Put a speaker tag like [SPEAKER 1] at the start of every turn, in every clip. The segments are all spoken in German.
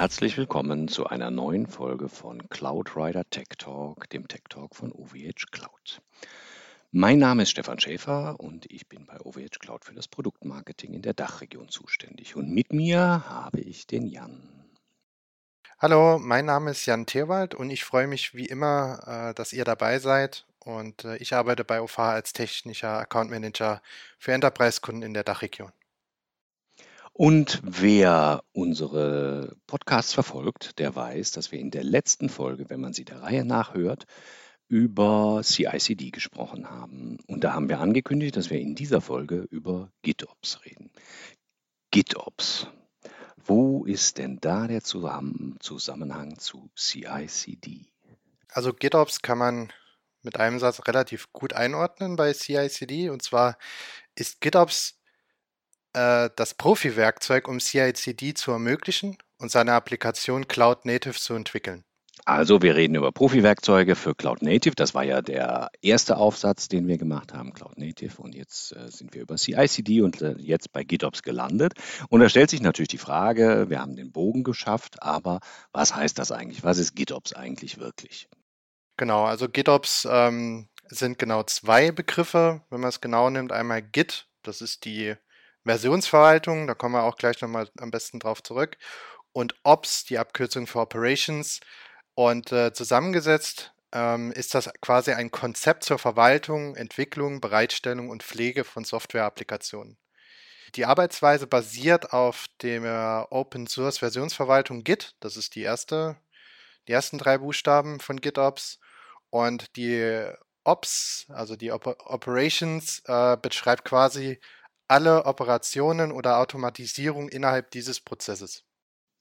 [SPEAKER 1] Herzlich willkommen zu einer neuen Folge von Cloud Rider Tech Talk, dem Tech Talk von OVH Cloud. Mein Name ist Stefan Schäfer und ich bin bei OVH Cloud für das Produktmarketing in der Dachregion zuständig. Und mit mir habe ich den Jan.
[SPEAKER 2] Hallo, mein Name ist Jan Theerwald und ich freue mich wie immer, äh, dass ihr dabei seid. Und äh, ich arbeite bei OVH als technischer Account Manager für Enterprise-Kunden in der Dachregion.
[SPEAKER 1] Und wer unsere Podcasts verfolgt, der weiß, dass wir in der letzten Folge, wenn man sie der Reihe nachhört, über CICD gesprochen haben. Und da haben wir angekündigt, dass wir in dieser Folge über GitOps reden. GitOps, wo ist denn da der Zusammenhang zu CICD?
[SPEAKER 2] Also GitOps kann man mit einem Satz relativ gut einordnen bei CICD. Und zwar ist GitOps äh, das Profi-Werkzeug, um CICD zu ermöglichen und seine Applikation Cloud Native zu entwickeln.
[SPEAKER 1] Also wir reden über Profi-Werkzeuge für Cloud Native. Das war ja der erste Aufsatz, den wir gemacht haben, Cloud Native. Und jetzt äh, sind wir über CICD und äh, jetzt bei GitOps gelandet. Und da stellt sich natürlich die Frage, wir haben den Bogen geschafft, aber was heißt das eigentlich? Was ist GitOps eigentlich wirklich?
[SPEAKER 2] Genau, also GitOps ähm, sind genau zwei Begriffe, wenn man es genau nimmt. Einmal Git, das ist die Versionsverwaltung, da kommen wir auch gleich nochmal am besten drauf zurück. Und Ops, die Abkürzung für Operations, und äh, zusammengesetzt ähm, ist das quasi ein Konzept zur Verwaltung, Entwicklung, Bereitstellung und Pflege von Software-Applikationen. Die Arbeitsweise basiert auf der Open Source Versionsverwaltung Git. Das ist die erste, die ersten drei Buchstaben von GitOps. Und die Ops, also die Op Operations, äh, beschreibt quasi alle Operationen oder Automatisierung innerhalb dieses Prozesses.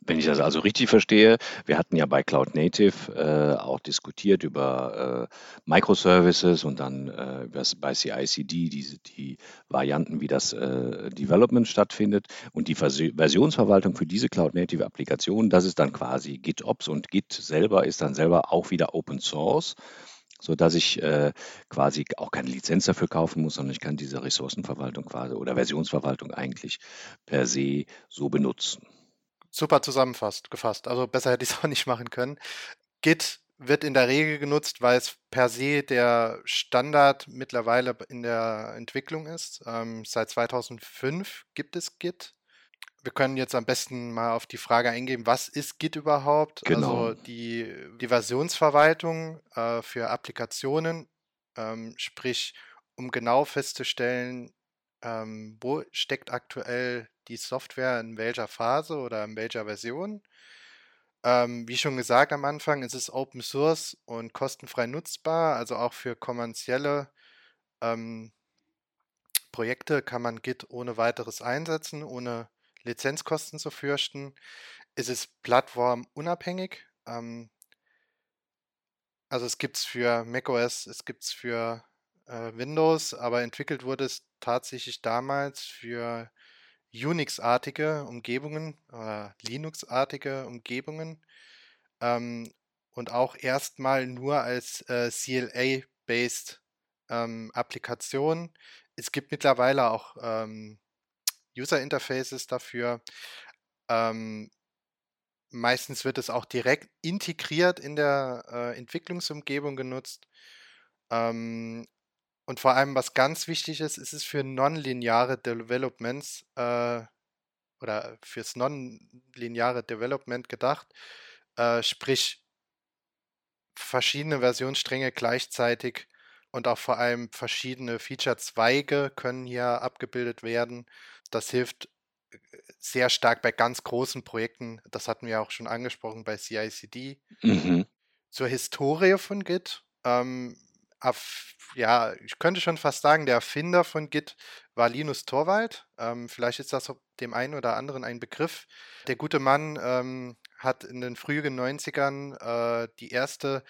[SPEAKER 1] Wenn ich das also richtig verstehe, wir hatten ja bei Cloud Native äh, auch diskutiert über äh, Microservices und dann äh, bei CICD diese, die Varianten, wie das äh, Development stattfindet und die Vers Versionsverwaltung für diese Cloud Native Applikation, das ist dann quasi GitOps und Git selber ist dann selber auch wieder Open Source so dass ich äh, quasi auch keine Lizenz dafür kaufen muss, sondern ich kann diese Ressourcenverwaltung quasi oder Versionsverwaltung eigentlich per se so benutzen
[SPEAKER 2] super zusammenfasst, gefasst. Also besser hätte ich es auch nicht machen können. Git wird in der Regel genutzt, weil es per se der Standard mittlerweile in der Entwicklung ist. Ähm, seit 2005 gibt es Git. Wir können jetzt am besten mal auf die Frage eingehen, was ist Git überhaupt?
[SPEAKER 1] Genau.
[SPEAKER 2] Also die, die Versionsverwaltung äh, für Applikationen, ähm, sprich, um genau festzustellen, ähm, wo steckt aktuell die Software in welcher Phase oder in welcher Version. Ähm, wie schon gesagt am Anfang, es ist Open Source und kostenfrei nutzbar, also auch für kommerzielle ähm, Projekte kann man Git ohne weiteres einsetzen, ohne Lizenzkosten zu fürchten. Es ist plattformunabhängig. Ähm, also es gibt es für macOS, es gibt es für äh, Windows, aber entwickelt wurde es tatsächlich damals für Unix-artige Umgebungen oder Linux-artige Umgebungen ähm, und auch erstmal nur als äh, CLA-based ähm, Applikation. Es gibt mittlerweile auch ähm, User-Interfaces dafür. Ähm, meistens wird es auch direkt integriert in der äh, Entwicklungsumgebung genutzt. Ähm, und vor allem, was ganz wichtig ist, ist es für nonlineare Developments äh, oder fürs nonlineare Development gedacht. Äh, sprich, verschiedene Versionsstränge gleichzeitig und auch vor allem verschiedene Feature-Zweige können hier abgebildet werden. Das hilft äh, sehr stark bei ganz großen Projekten. Das hatten wir auch schon angesprochen bei CICD. Mhm. Zur Historie von Git. Ähm, ja, ich könnte schon fast sagen, der Erfinder von Git war Linus Torvald. Ähm, vielleicht ist das dem einen oder anderen ein Begriff. Der gute Mann ähm, hat in den frühen 90ern äh, die erste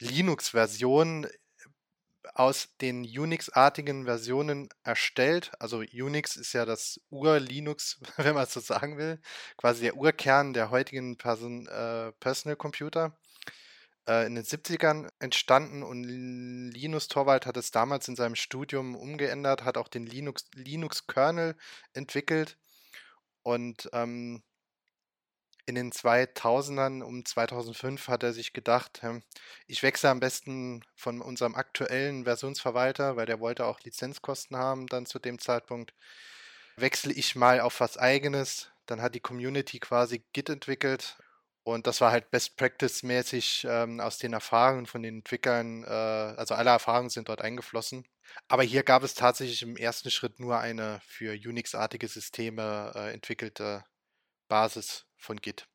[SPEAKER 2] Linux-Version aus den Unix-artigen Versionen erstellt. Also Unix ist ja das Ur-Linux, wenn man es so sagen will, quasi der Urkern der heutigen Person, äh, Personal Computer. Äh, in den 70ern entstanden und Linus Torvald hat es damals in seinem Studium umgeändert, hat auch den Linux, Linux-Kernel entwickelt. Und ähm, in den 2000ern, um 2005 hat er sich gedacht, hm, ich wechsle am besten von unserem aktuellen Versionsverwalter, weil der wollte auch Lizenzkosten haben dann zu dem Zeitpunkt, wechsle ich mal auf was eigenes. Dann hat die Community quasi Git entwickelt und das war halt Best Practice-mäßig ähm, aus den Erfahrungen von den Entwicklern, äh, also alle Erfahrungen sind dort eingeflossen. Aber hier gab es tatsächlich im ersten Schritt nur eine für Unix-artige Systeme äh, entwickelte Basis von Git.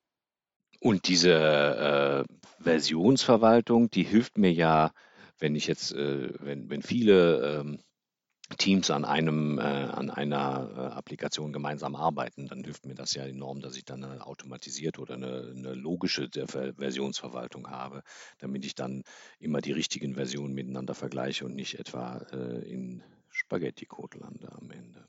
[SPEAKER 1] Und diese äh, Versionsverwaltung, die hilft mir ja, wenn ich jetzt, äh, wenn, wenn viele ähm, Teams an einem, äh, an einer äh, Applikation gemeinsam arbeiten, dann hilft mir das ja enorm, dass ich dann eine automatisierte oder eine, eine logische Versionsverwaltung habe, damit ich dann immer die richtigen Versionen miteinander vergleiche und nicht etwa äh, in Spaghetti-Code lande am Ende.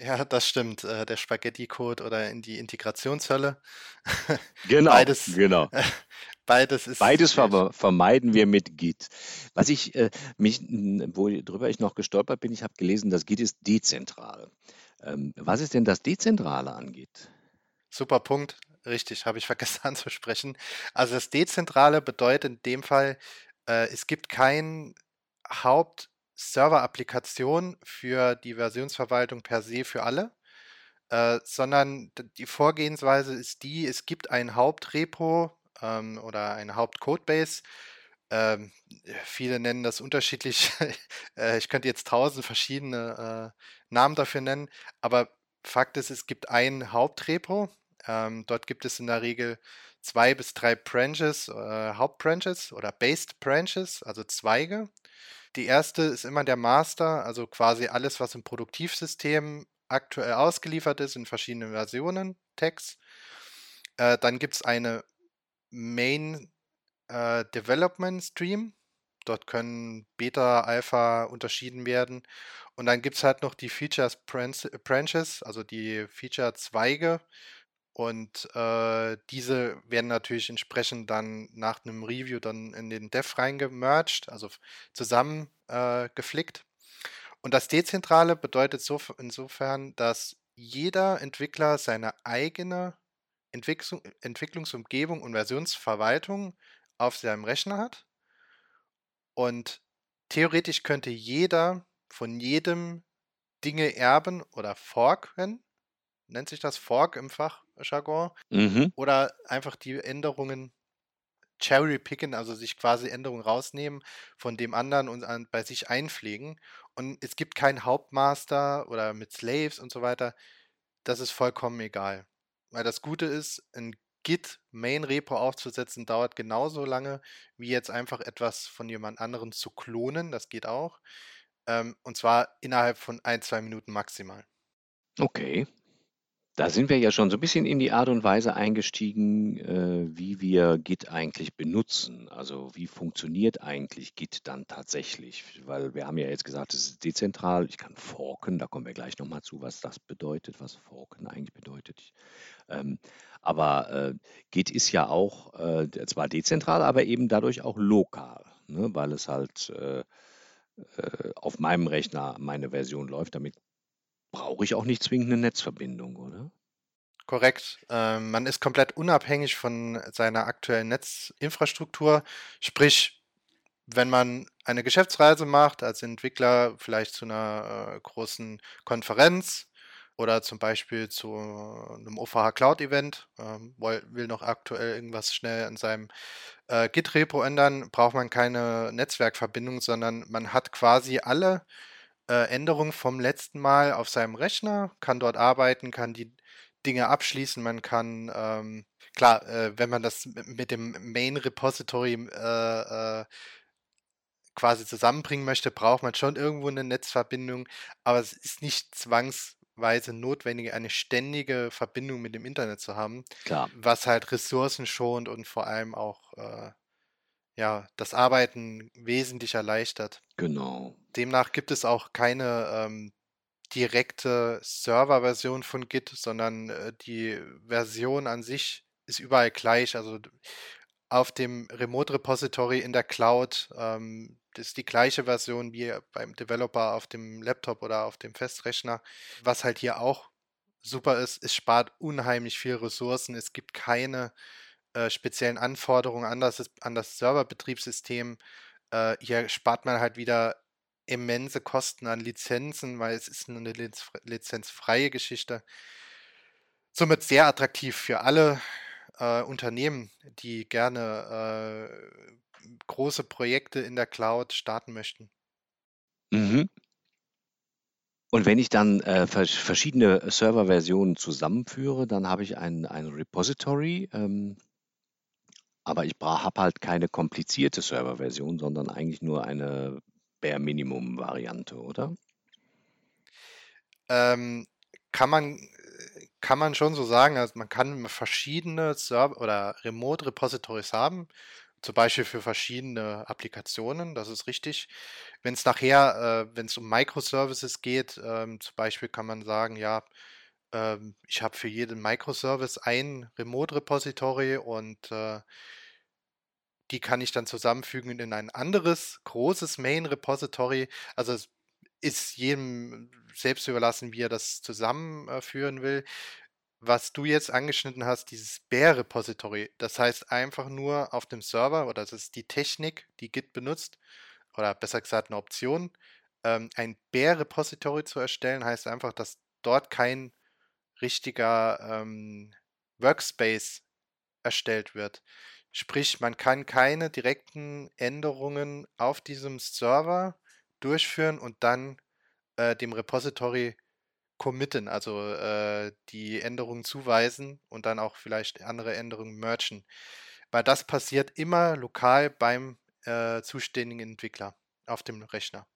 [SPEAKER 2] Ja, das stimmt. Äh, der Spaghetti-Code oder in die Integrationshölle.
[SPEAKER 1] Genau, beides, genau.
[SPEAKER 2] Beides ist.
[SPEAKER 1] Beides ver vermeiden wir mit Git. Was ich äh, mich, worüber ich noch gestolpert bin, ich habe gelesen, dass Git ist dezentral. Ähm, was ist denn das Dezentrale an Git?
[SPEAKER 2] Super Punkt. Richtig, habe ich vergessen anzusprechen. Also das Dezentrale bedeutet in dem Fall, äh, es gibt kein Haupt Server-Applikation für die Versionsverwaltung per se für alle, äh, sondern die Vorgehensweise ist die, es gibt ein Hauptrepo ähm, oder eine Hauptcodebase. Ähm, viele nennen das unterschiedlich. äh, ich könnte jetzt tausend verschiedene äh, Namen dafür nennen, aber Fakt ist, es gibt ein Hauptrepo. Ähm, dort gibt es in der Regel zwei bis drei Branches, äh, Hauptbranches oder Based Branches, also Zweige. Die erste ist immer der Master, also quasi alles, was im Produktivsystem aktuell ausgeliefert ist in verschiedenen Versionen, Tags. Äh, dann gibt es eine Main äh, Development Stream. Dort können Beta, Alpha unterschieden werden. Und dann gibt es halt noch die Features Branches, also die Feature-Zweige. Und äh, diese werden natürlich entsprechend dann nach einem Review dann in den Dev reingemerged, also zusammen äh. Und das Dezentrale bedeutet so, insofern, dass jeder Entwickler seine eigene Entwicklung, Entwicklungsumgebung und Versionsverwaltung auf seinem Rechner hat. Und theoretisch könnte jeder von jedem Dinge erben oder forken nennt sich das Fork im Fachjargon, mhm. oder einfach die Änderungen cherry picken, also sich quasi Änderungen rausnehmen von dem anderen und an, bei sich einpflegen. Und es gibt keinen Hauptmaster oder mit Slaves und so weiter. Das ist vollkommen egal. Weil das Gute ist, ein Git Main Repo aufzusetzen dauert genauso lange, wie jetzt einfach etwas von jemand anderem zu klonen. Das geht auch. Ähm, und zwar innerhalb von ein, zwei Minuten maximal.
[SPEAKER 1] Okay. Da sind wir ja schon so ein bisschen in die Art und Weise eingestiegen, äh, wie wir Git eigentlich benutzen. Also wie funktioniert eigentlich Git dann tatsächlich? Weil wir haben ja jetzt gesagt, es ist dezentral. Ich kann forken, da kommen wir gleich nochmal zu, was das bedeutet, was forken eigentlich bedeutet. Ähm, aber äh, Git ist ja auch äh, zwar dezentral, aber eben dadurch auch lokal, ne? weil es halt äh, äh, auf meinem Rechner meine Version läuft. Damit brauche ich auch nicht zwingend eine Netzverbindung, oder?
[SPEAKER 2] Korrekt. Ähm, man ist komplett unabhängig von seiner aktuellen Netzinfrastruktur. Sprich, wenn man eine Geschäftsreise macht als Entwickler, vielleicht zu einer äh, großen Konferenz oder zum Beispiel zu einem OVH Cloud Event, ähm, will noch aktuell irgendwas schnell in seinem äh, Git-Repo ändern, braucht man keine Netzwerkverbindung, sondern man hat quasi alle äh, Änderungen vom letzten Mal auf seinem Rechner, kann dort arbeiten, kann die Dinge abschließen. Man kann, ähm, klar, äh, wenn man das mit dem Main Repository äh, äh, quasi zusammenbringen möchte, braucht man schon irgendwo eine Netzverbindung, aber es ist nicht zwangsweise notwendig, eine ständige Verbindung mit dem Internet zu haben,
[SPEAKER 1] klar.
[SPEAKER 2] was halt Ressourcen schont und vor allem auch äh, ja, das Arbeiten wesentlich erleichtert.
[SPEAKER 1] Genau.
[SPEAKER 2] Demnach gibt es auch keine ähm, direkte Serverversion von Git, sondern äh, die Version an sich ist überall gleich. Also auf dem Remote Repository in der Cloud ähm, ist die gleiche Version wie beim Developer auf dem Laptop oder auf dem Festrechner. Was halt hier auch super ist, es spart unheimlich viel Ressourcen. Es gibt keine äh, speziellen Anforderungen an das, an das Serverbetriebssystem. Äh, hier spart man halt wieder immense Kosten an Lizenzen, weil es ist eine liz lizenzfreie Geschichte. Somit sehr attraktiv für alle äh, Unternehmen, die gerne äh, große Projekte in der Cloud starten möchten.
[SPEAKER 1] Mhm. Und wenn ich dann äh, verschiedene Serverversionen zusammenführe, dann habe ich ein, ein Repository, ähm, aber ich habe halt keine komplizierte Serverversion, sondern eigentlich nur eine Bare Minimum Variante, oder?
[SPEAKER 2] Ähm, kann man kann man schon so sagen. Also man kann verschiedene Server oder Remote Repositories haben, zum Beispiel für verschiedene Applikationen. Das ist richtig. Wenn es nachher, äh, wenn es um Microservices geht, ähm, zum Beispiel kann man sagen, ja, ähm, ich habe für jeden Microservice ein Remote Repository und äh, die kann ich dann zusammenfügen in ein anderes großes Main Repository. Also es ist jedem selbst überlassen, wie er das zusammenführen will. Was du jetzt angeschnitten hast, dieses Bare Repository, das heißt einfach nur auf dem Server, oder das ist die Technik, die Git benutzt, oder besser gesagt eine Option, ähm, ein Bare Repository zu erstellen, heißt einfach, dass dort kein richtiger ähm, Workspace erstellt wird. Sprich, man kann keine direkten Änderungen auf diesem Server durchführen und dann äh, dem Repository committen, also äh, die Änderungen zuweisen und dann auch vielleicht andere Änderungen merchen. Weil das passiert immer lokal beim äh, zuständigen Entwickler auf dem Rechner.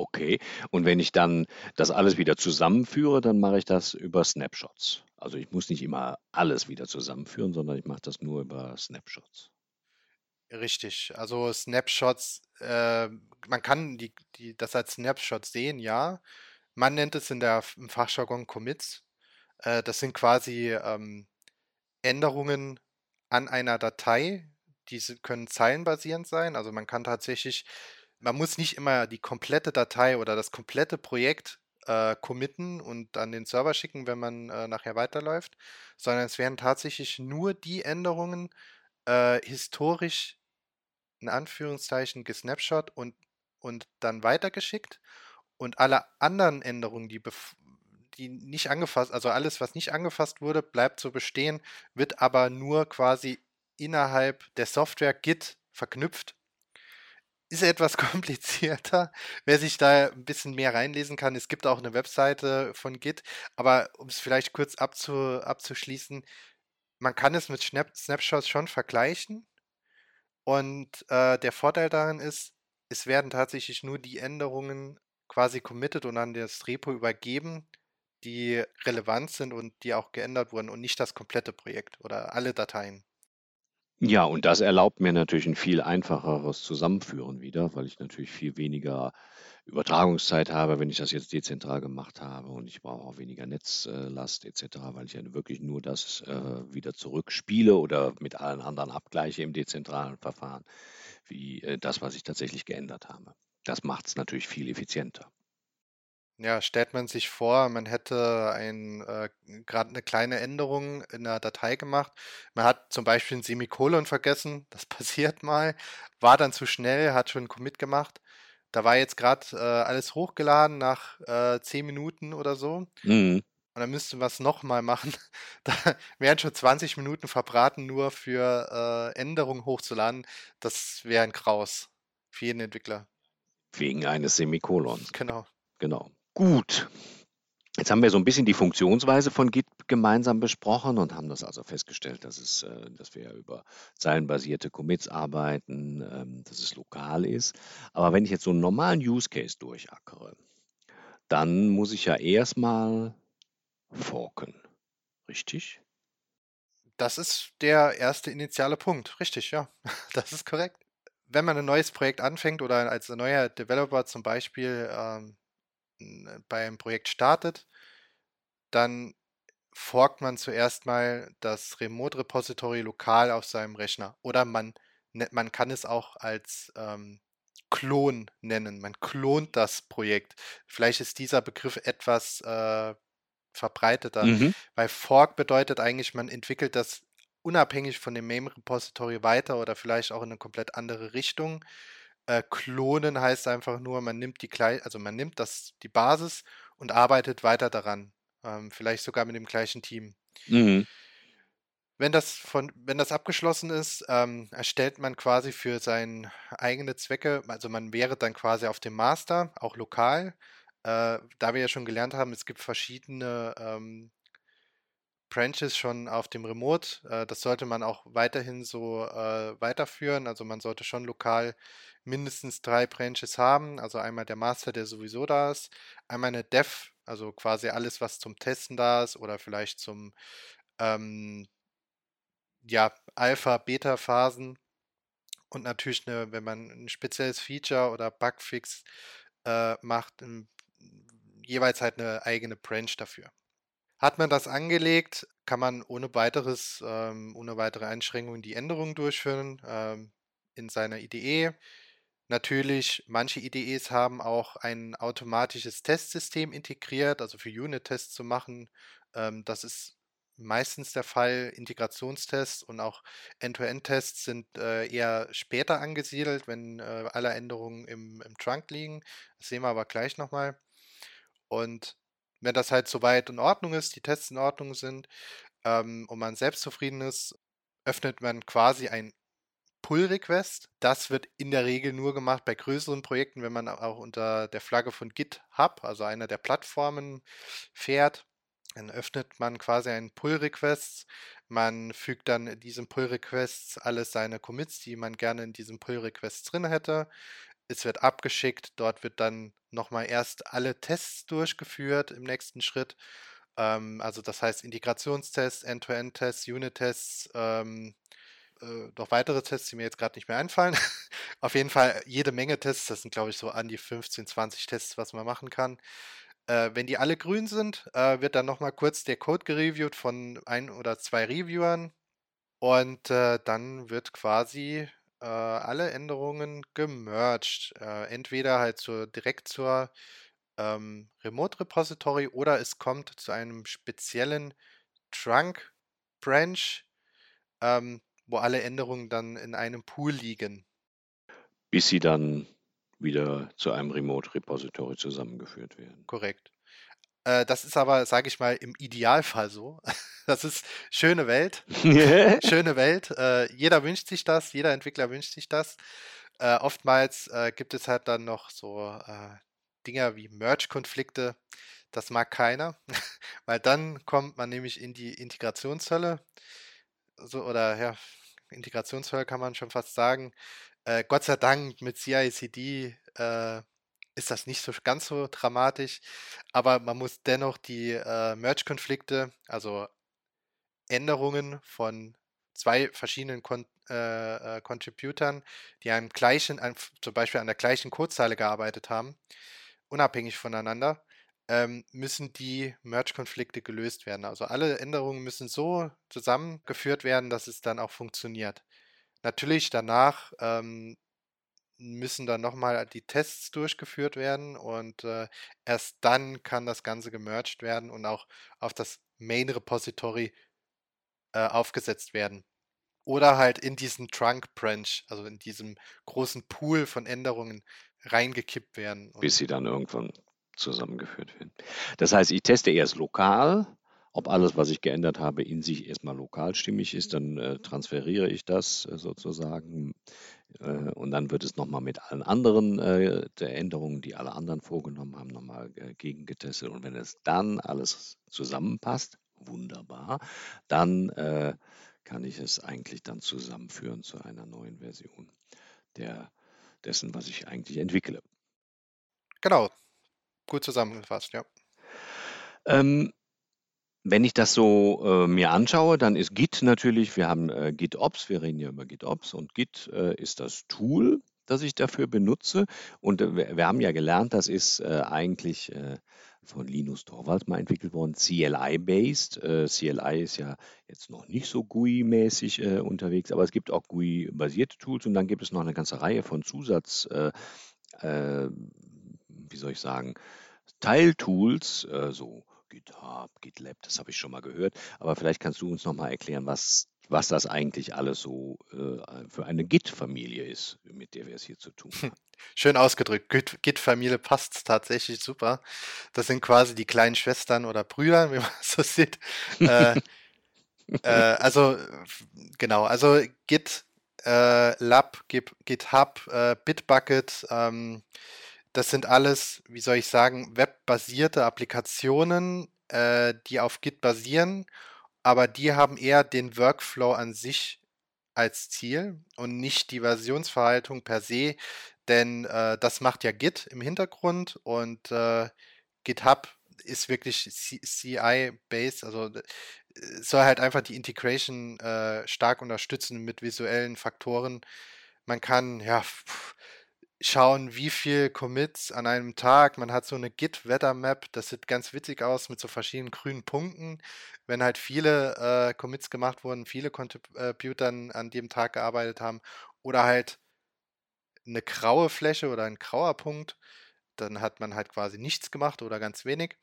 [SPEAKER 1] Okay, und wenn ich dann das alles wieder zusammenführe, dann mache ich das über Snapshots. Also ich muss nicht immer alles wieder zusammenführen, sondern ich mache das nur über Snapshots.
[SPEAKER 2] Richtig, also Snapshots, äh, man kann die, die, das als Snapshot sehen, ja. Man nennt es in der im Fachjargon Commits. Äh, das sind quasi ähm, Änderungen an einer Datei. Diese können zeilenbasierend sein. Also man kann tatsächlich man muss nicht immer die komplette Datei oder das komplette Projekt äh, committen und an den Server schicken, wenn man äh, nachher weiterläuft, sondern es werden tatsächlich nur die Änderungen äh, historisch in Anführungszeichen gesnapshot und, und dann weitergeschickt. Und alle anderen Änderungen, die, die nicht angefasst, also alles, was nicht angefasst wurde, bleibt so bestehen, wird aber nur quasi innerhalb der Software Git verknüpft ist etwas komplizierter, wer sich da ein bisschen mehr reinlesen kann. Es gibt auch eine Webseite von Git, aber um es vielleicht kurz abzu, abzuschließen, man kann es mit Snap Snapshots schon vergleichen. Und äh, der Vorteil darin ist, es werden tatsächlich nur die Änderungen quasi committed und an das Repo übergeben, die relevant sind und die auch geändert wurden und nicht das komplette Projekt oder alle Dateien.
[SPEAKER 1] Ja, und das erlaubt mir natürlich ein viel einfacheres Zusammenführen wieder, weil ich natürlich viel weniger Übertragungszeit habe, wenn ich das jetzt dezentral gemacht habe und ich brauche auch weniger Netzlast etc., weil ich ja wirklich nur das äh, wieder zurückspiele oder mit allen anderen abgleiche im dezentralen Verfahren, wie äh, das, was ich tatsächlich geändert habe. Das macht es natürlich viel effizienter.
[SPEAKER 2] Ja, stellt man sich vor, man hätte ein, äh, gerade eine kleine Änderung in der Datei gemacht. Man hat zum Beispiel ein Semikolon vergessen, das passiert mal, war dann zu schnell, hat schon 'n Commit gemacht. Da war jetzt gerade äh, alles hochgeladen nach äh, 10 Minuten oder so.
[SPEAKER 1] Mhm.
[SPEAKER 2] Und dann müsste man es nochmal machen. Da wären schon 20 Minuten verbraten, nur für äh, Änderungen hochzuladen. Das wäre ein Graus für jeden Entwickler.
[SPEAKER 1] Wegen eines Semikolons.
[SPEAKER 2] Genau.
[SPEAKER 1] Genau. Gut. Jetzt haben wir so ein bisschen die Funktionsweise von Git gemeinsam besprochen und haben das also festgestellt, dass es, äh, dass wir über zeilenbasierte Commits arbeiten, ähm, dass es lokal ist. Aber wenn ich jetzt so einen normalen Use Case durchackere, dann muss ich ja erstmal forken. Richtig?
[SPEAKER 2] Das ist der erste initiale Punkt. Richtig, ja. Das ist korrekt. Wenn man ein neues Projekt anfängt oder als neuer Developer zum Beispiel ähm, äh, bei einem Projekt startet, dann forkt man zuerst mal das Remote Repository lokal auf seinem Rechner. Oder man, ne, man kann es auch als ähm, Klon nennen. Man klont das Projekt. Vielleicht ist dieser Begriff etwas äh, verbreiteter,
[SPEAKER 1] Mhm.
[SPEAKER 2] weil Fork bedeutet eigentlich, man entwickelt das unabhängig von dem Main-Repository weiter oder vielleicht auch in eine komplett andere Richtung. Äh, klonen heißt einfach nur, man nimmt die gleich, also man nimmt das, die Basis und arbeitet weiter daran. Ähm, vielleicht sogar mit dem gleichen Team.
[SPEAKER 1] Mhm.
[SPEAKER 2] Wenn das von, wenn das abgeschlossen ist, ähm, erstellt man quasi für seine eigene Zwecke, also man wäre dann quasi auf dem Master, auch lokal. Äh, da wir ja schon gelernt haben, es gibt verschiedene ähm, Branches schon auf dem Remote. Äh, das sollte man auch weiterhin so äh, weiterführen. Also man sollte schon lokal mindestens drei Branches haben. Also einmal der Master, der sowieso da ist, einmal eine Dev, also quasi alles, was zum Testen da ist oder vielleicht zum ähm, ja, Alpha, Beta-Phasen und natürlich eine, wenn man ein spezielles Feature oder Bugfix äh, macht, ein, jeweils halt eine eigene Branch dafür. Hat man das angelegt, kann man ohne weiteres, ähm, ohne weitere Einschränkungen die Änderungen durchführen ähm, in seiner IDE. Natürlich, manche IDEs haben auch ein automatisches Testsystem integriert, also für Unit-Tests zu machen. Ähm, das ist meistens der Fall. Integrationstests und auch End-to-End-Tests sind äh, eher später angesiedelt, wenn äh, alle Änderungen im, im Trunk liegen. Das sehen wir aber gleich nochmal. Und wenn das halt soweit in Ordnung ist, die Tests in Ordnung sind ähm, und man selbst zufrieden ist, öffnet man quasi ein Pull-Request. Das wird in der Regel nur gemacht bei größeren Projekten, wenn man auch unter der Flagge von GitHub, also einer der Plattformen, fährt. Dann öffnet man quasi einen Pull-Request. Man fügt dann in diesem Pull-Request alle seine Commits, die man gerne in diesem Pull-Request drin hätte. Es wird abgeschickt. Dort wird dann nochmal erst alle Tests durchgeführt im nächsten Schritt. Ähm, also das heißt Integrationstests, End-to-End-Tests, Unit-Tests, ähm, äh, noch weitere Tests, die mir jetzt gerade nicht mehr einfallen. Auf jeden Fall jede Menge Tests. Das sind, glaube ich, so an die 15, 20 Tests, was man machen kann. Äh, wenn die alle grün sind, äh, wird dann nochmal kurz der Code gereviewt von ein oder zwei Reviewern. Und äh, dann wird quasi äh, alle Änderungen gemerged. Äh, entweder halt zur, direkt zur ähm, Remote Repository oder es kommt zu einem speziellen Trunk Branch, ähm, wo alle Änderungen dann in einem Pool liegen.
[SPEAKER 1] Bis sie dann wieder zu einem Remote Repository zusammengeführt werden.
[SPEAKER 2] Korrekt. Äh, das ist aber, sage ich mal, im Idealfall so. Das ist schöne Welt. schöne Welt. Äh, jeder wünscht sich das, jeder Entwickler wünscht sich das. Äh, oftmals gibt es halt dann noch so Dinger wie Merge-Konflikte. Das mag keiner, weil dann kommt man nämlich in die Integrationshölle. So, oder ja, Integrationshölle kann man schon fast sagen. Gott sei Dank mit CICD äh, ist das nicht so ganz so dramatisch, aber man muss dennoch die äh, Merge-Konflikte, also Änderungen von zwei verschiedenen Kon äh, äh, Contributern, die an gleichen, an, zum Beispiel an der gleichen Codezeile gearbeitet haben, unabhängig voneinander, ähm, müssen die Merge-Konflikte gelöst werden. Also alle Änderungen müssen so zusammengeführt werden, dass es dann auch funktioniert. Natürlich danach ähm, müssen dann nochmal die Tests durchgeführt werden und äh, erst dann kann das Ganze gemerged werden und auch auf das Main Repository äh, aufgesetzt werden. Oder halt in diesen Trunk Branch, also in diesem großen Pool von Änderungen reingekippt werden.
[SPEAKER 1] Bis sie dann irgendwann zusammengeführt werden. Das heißt, ich teste erst lokal, ob alles, was ich geändert habe, in sich erstmal lokal stimmig ist. Dann äh, transferiere ich das äh, sozusagen äh, und dann wird es nochmal mit allen anderen äh, der Änderungen, die alle anderen vorgenommen haben, nochmal äh, gegengetestet. Und wenn es dann alles zusammenpasst, wunderbar, dann äh, kann ich es eigentlich dann zusammenführen zu einer neuen Version der, dessen, was ich eigentlich entwickle.
[SPEAKER 2] Genau, gut zusammengefasst, ja.
[SPEAKER 1] Ähm, wenn ich das so äh, mir anschaue, dann ist Git natürlich, wir haben äh, GitOps, wir reden ja über GitOps und Git äh, ist das Tool, das ich dafür benutze. Und äh, wir, wir, haben ja gelernt, das ist äh, eigentlich äh, von Linus Torvalds mal entwickelt worden, CLI-based. CLI ist ja jetzt noch nicht so GUI-mäßig unterwegs, aber es gibt auch GUI-basierte Tools und dann gibt es noch eine ganze Reihe von Zusatz, wie soll ich sagen, Teiltools, so GitHub, GitLab, das habe ich schon mal gehört. Aber vielleicht kannst du uns noch mal erklären, was, was das eigentlich alles so äh, für eine Git-Familie ist, mit der wir es hier zu tun haben.
[SPEAKER 2] Schön ausgedrückt. Git-Familie passt tatsächlich super. Das sind quasi die kleinen Schwestern oder Brüder, wie man so sieht. äh, äh, also, genau, also Git, äh, Lab, GitHub, äh, Bitbucket, ähm, das sind alles, wie soll ich sagen, webbasierte Applikationen, äh, die auf Git basieren, aber die haben eher den Workflow an sich als Ziel und nicht die Versionsverhaltung per se, denn äh, das macht ja Git im Hintergrund und äh, GitHub ist wirklich CI-based, also äh, soll halt einfach die Integration äh, stark unterstützen mit visuellen Faktoren. Man kann, ja, pff, schauen, wie viel Commits an einem Tag. Man hat so eine Git-Weather-Map, das sieht ganz witzig aus mit so verschiedenen grünen Punkten. Wenn halt viele äh, Commits gemacht wurden, viele Computern an dem Tag gearbeitet haben oder halt eine graue Fläche oder ein grauer Punkt, dann hat man halt quasi nichts gemacht oder ganz wenig.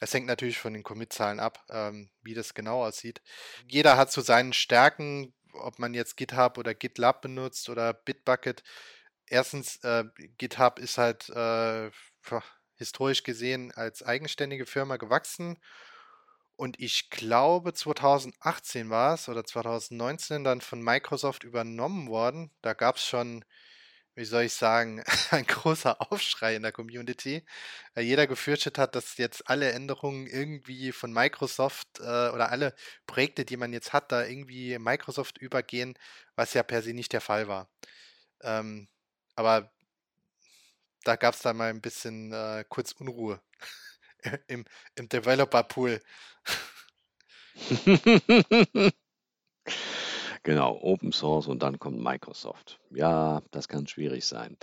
[SPEAKER 2] Es hängt natürlich von den Commit-Zahlen ab, ähm, wie das genau aussieht. Jeder hat so seinen Stärken, ob man jetzt GitHub oder GitLab benutzt oder Bitbucket erstens, äh, GitHub ist halt äh, historisch gesehen als eigenständige Firma gewachsen. Und ich glaube, 2018 war es oder 2019 dann von Microsoft übernommen worden. Da gab es schon, wie soll ich sagen, ein großer Aufschrei in der Community. Jeder gefürchtet hat, dass jetzt alle Änderungen irgendwie von Microsoft äh, oder alle Projekte, die man jetzt hat, da irgendwie Microsoft übergehen, was ja per se nicht der Fall war. Ähm, aber da gab es dann mal ein bisschen äh, kurz Unruhe im, im Developer-Pool.
[SPEAKER 1] genau, Open Source und dann kommt Microsoft. Ja, das kann schwierig sein.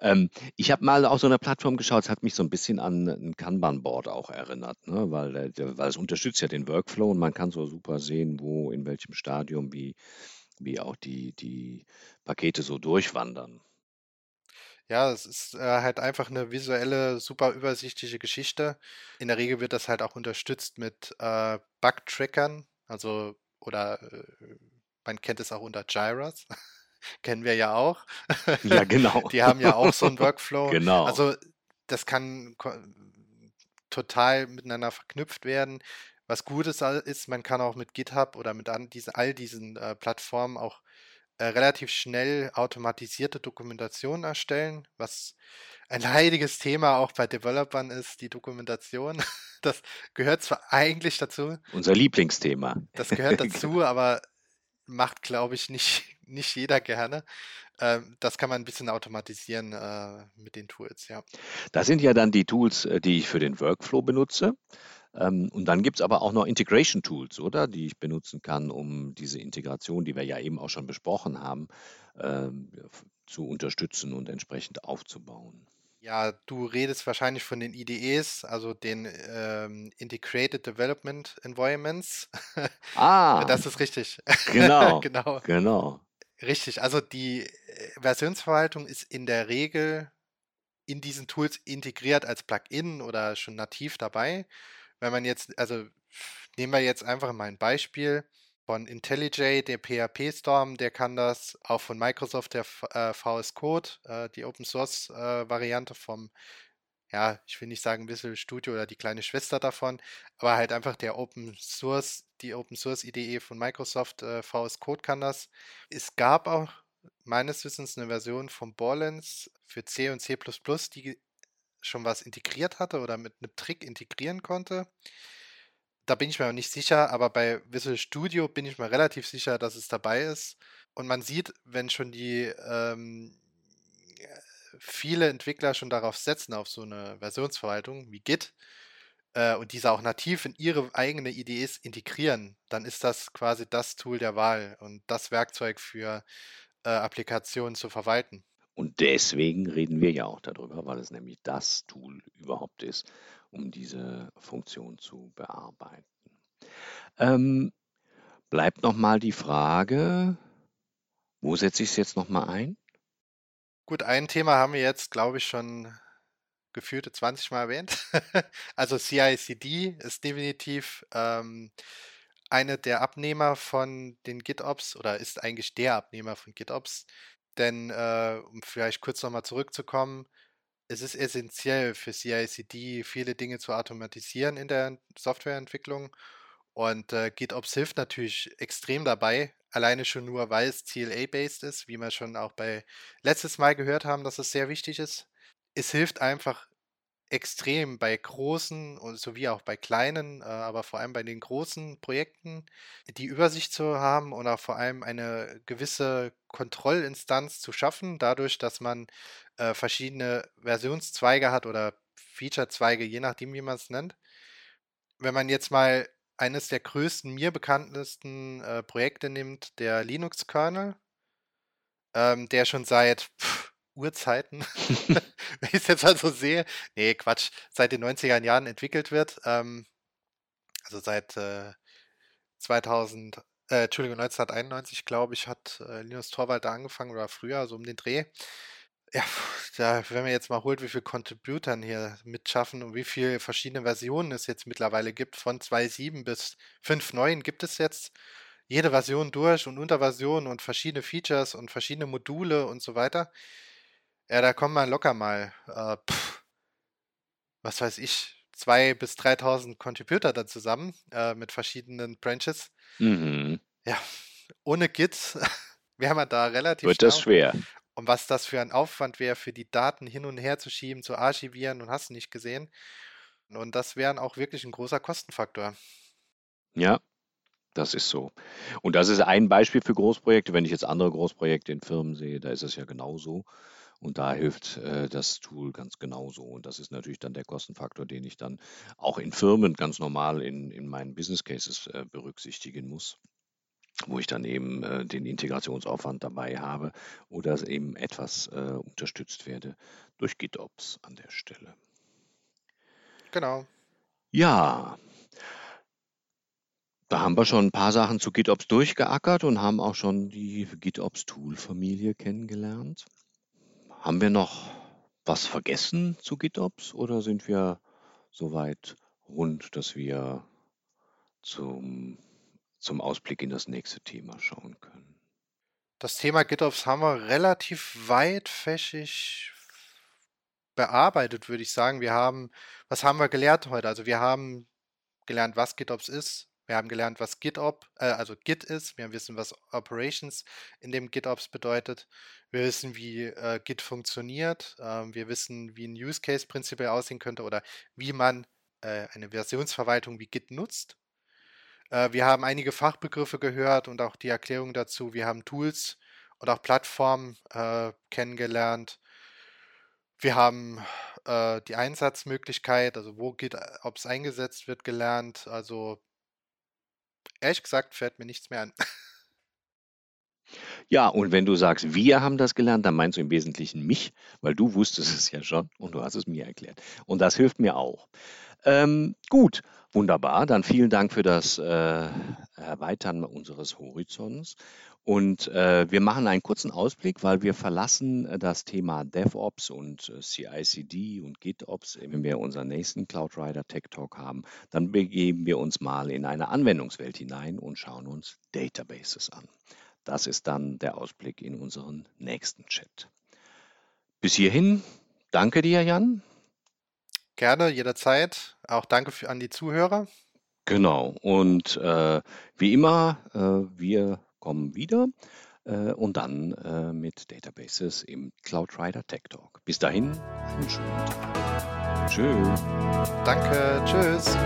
[SPEAKER 1] Ähm, ich habe mal auf so einer Plattform geschaut, es hat mich so ein bisschen an ein Kanban-Board auch erinnert, ne? weil, weil es unterstützt ja den Workflow und man kann so super sehen, wo, in welchem Stadium, wie, wie auch die, die Pakete so durchwandern.
[SPEAKER 2] Ja, es ist äh, halt einfach eine visuelle, super übersichtliche Geschichte. In der Regel wird das halt auch unterstützt mit äh, Bug-Trackern, also oder äh, man kennt es auch unter Gyras. Kennen wir ja auch.
[SPEAKER 1] Ja, genau.
[SPEAKER 2] Die haben ja auch so einen Workflow.
[SPEAKER 1] Genau.
[SPEAKER 2] Also das kann total miteinander verknüpft werden. Was gut ist, man kann auch mit GitHub oder mit all diesen äh, Plattformen auch äh, relativ schnell automatisierte Dokumentation erstellen, was ein leidiges Thema auch bei Developern ist, die Dokumentation. Das gehört zwar eigentlich dazu.
[SPEAKER 1] Unser Lieblingsthema.
[SPEAKER 2] Das gehört dazu, aber macht, glaube ich, nicht, nicht jeder gerne. Ähm, das kann man ein bisschen automatisieren äh, mit den Tools, ja.
[SPEAKER 1] Das sind ja dann die Tools, äh, die ich für den Workflow benutze. Ähm, und dann gibt es aber auch noch Integration Tools, oder? Die ich benutzen kann, um diese Integration, die wir ja eben auch schon besprochen haben, ähm, zu unterstützen und entsprechend aufzubauen.
[SPEAKER 2] Ja, du redest wahrscheinlich von den IDEs, also den ähm, Integrated Development Environments.
[SPEAKER 1] Ah.
[SPEAKER 2] das ist richtig.
[SPEAKER 1] Genau. genau. Genau.
[SPEAKER 2] Richtig. Also die äh, Versionsverwaltung ist in der Regel in diesen Tools integriert als Plugin oder schon nativ dabei wenn man jetzt, also nehmen wir jetzt einfach mal ein Beispiel von IntelliJ, der PHP Storm, der kann das, auch von Microsoft der äh, VS Code, äh, die Open Source äh, Variante vom, ja, ich will nicht sagen Visual Studio oder die kleine Schwester davon, aber halt einfach der Open Source, die Open Source IDE von Microsoft äh, VS Code kann das. Es gab auch meines Wissens eine Version von Borlens für C und C++, die schon was integriert hatte oder mit einem Trick integrieren konnte. Da bin ich mir nicht sicher, aber bei Visual Studio bin ich mir relativ sicher, dass es dabei ist. Und man sieht, wenn schon die ähm, viele Entwickler schon darauf setzen, auf so eine Versionsverwaltung wie Git, äh, und diese auch nativ in ihre eigene IDEs integrieren, dann ist das quasi das Tool der Wahl und das Werkzeug für äh, Applikationen zu verwalten.
[SPEAKER 1] Und deswegen reden wir ja auch darüber, weil es nämlich das Tool überhaupt ist, um diese Funktion zu bearbeiten. Ähm, bleibt nochmal die Frage, wo setze ich es jetzt nochmal ein?
[SPEAKER 2] Gut, ein Thema haben wir jetzt, glaube ich, schon gefühlte 20 Mal erwähnt. also CI/CD ist definitiv ähm, eine der Abnehmer von den GitOps oder ist eigentlich der Abnehmer von GitOps. Denn äh, um vielleicht kurz nochmal zurückzukommen, es ist essentiell für CI/CD viele Dinge zu automatisieren in der Softwareentwicklung und äh, GitOps hilft natürlich extrem dabei, alleine schon nur, weil es CLA-based ist, wie wir schon auch bei letztes Mal gehört haben, dass es sehr wichtig ist. Es hilft einfach extrem bei großen sowie auch bei kleinen, äh, aber vor allem bei den großen Projekten, die Übersicht zu haben und auch vor allem eine gewisse Kontrollinstanz zu schaffen, dadurch, dass man äh, verschiedene Versionszweige hat oder Featurezweige, je nachdem, wie man es nennt. Wenn man jetzt mal eines der größten, mir bekanntesten äh, Projekte nimmt, der Linux-Kernel, ähm, der schon seit pff, Urzeiten, wenn ich es jetzt also sehe, nee, Quatsch, seit den 90er Jahren entwickelt wird. Ähm, also seit äh, 2000, äh, Entschuldigung, 1991, glaube ich, hat äh, Linus Torvald da angefangen oder früher, so um den Dreh. Ja, da, wenn man jetzt mal holt, wie viele Contributern hier mitschaffen und wie viele verschiedene Versionen es jetzt mittlerweile gibt, von 2.7 bis 5.9 gibt es jetzt jede Version durch und Unterversionen und verschiedene Features und verschiedene Module und so weiter. Ja, da kommen man locker mal, äh, pff, was weiß ich, 2.000 bis 3.000 Contributor da zusammen äh, mit verschiedenen Branches.
[SPEAKER 1] Mhm.
[SPEAKER 2] Ja, ohne Git wäre man da relativ
[SPEAKER 1] Wird das schwer.
[SPEAKER 2] Und was das für ein Aufwand wäre, für die Daten hin und her zu schieben, zu archivieren und hast du nicht gesehen. Und das wäre auch wirklich ein großer Kostenfaktor.
[SPEAKER 1] Ja, das ist so. Und das ist ein Beispiel für Großprojekte. Wenn ich jetzt andere Großprojekte in Firmen sehe, da ist es ja genauso. Und da hilft äh, das Tool ganz genauso. Und das ist natürlich dann der Kostenfaktor, den ich dann auch in Firmen ganz normal in, in meinen Business Cases äh, berücksichtigen muss wo ich dann eben äh, den Integrationsaufwand dabei habe oder eben etwas äh, unterstützt werde durch GitOps an der Stelle.
[SPEAKER 2] Genau.
[SPEAKER 1] Ja, da haben wir schon ein paar Sachen zu GitOps durchgeackert und haben auch schon die GitOps Tool-Familie kennengelernt. Haben wir noch was vergessen zu GitOps oder sind wir soweit rund, dass wir zum, zum Ausblick in das nächste Thema schauen können?
[SPEAKER 2] Das Thema GitOps haben wir relativ weitfächig bearbeitet, würde ich sagen. Wir haben, was haben wir gelernt heute? Also wir haben gelernt, was GitOps ist, wir haben gelernt, was GitOp, äh, also Git ist. Wir wissen, was Operations in dem GitOps bedeutet. Wir wissen, wie äh, Git funktioniert. Ähm, wir wissen, wie ein Use Case prinzipiell aussehen könnte oder wie man äh, eine Versionsverwaltung wie Git nutzt. Äh, wir haben einige Fachbegriffe gehört und auch die Erklärung dazu. Wir haben Tools und auch Plattformen äh, kennengelernt. Wir haben äh, die Einsatzmöglichkeit, also wo GitOps eingesetzt wird, gelernt. Also Ehrlich gesagt fällt mir nichts mehr an.
[SPEAKER 1] Ja, und wenn du sagst, wir haben das gelernt, dann meinst du im Wesentlichen mich, weil du wusstest es ja schon und du hast es mir erklärt. Und das hilft mir auch. Ähm, gut, wunderbar. Dann vielen Dank für das äh, Erweitern unseres Horizonts. Und äh, wir machen einen kurzen Ausblick, weil wir verlassen äh, das Thema DevOps und äh, CI/CD und GitOps. Wenn wir unseren nächsten CloudRider Tech Talk haben, dann begeben wir uns mal in eine Anwendungswelt hinein und schauen uns Databases an. Das ist dann der Ausblick in unseren nächsten Chat. Bis hierhin, danke dir, Jan.
[SPEAKER 2] Gerne, jederzeit. Auch danke für, an die Zuhörer.
[SPEAKER 1] Genau. Und äh, wie immer, äh, wir kommen wieder äh, und dann äh, mit Databases im CloudRider Tech Talk. Bis dahin, einen schönen Tag.
[SPEAKER 2] Tschüss. Danke, tschüss.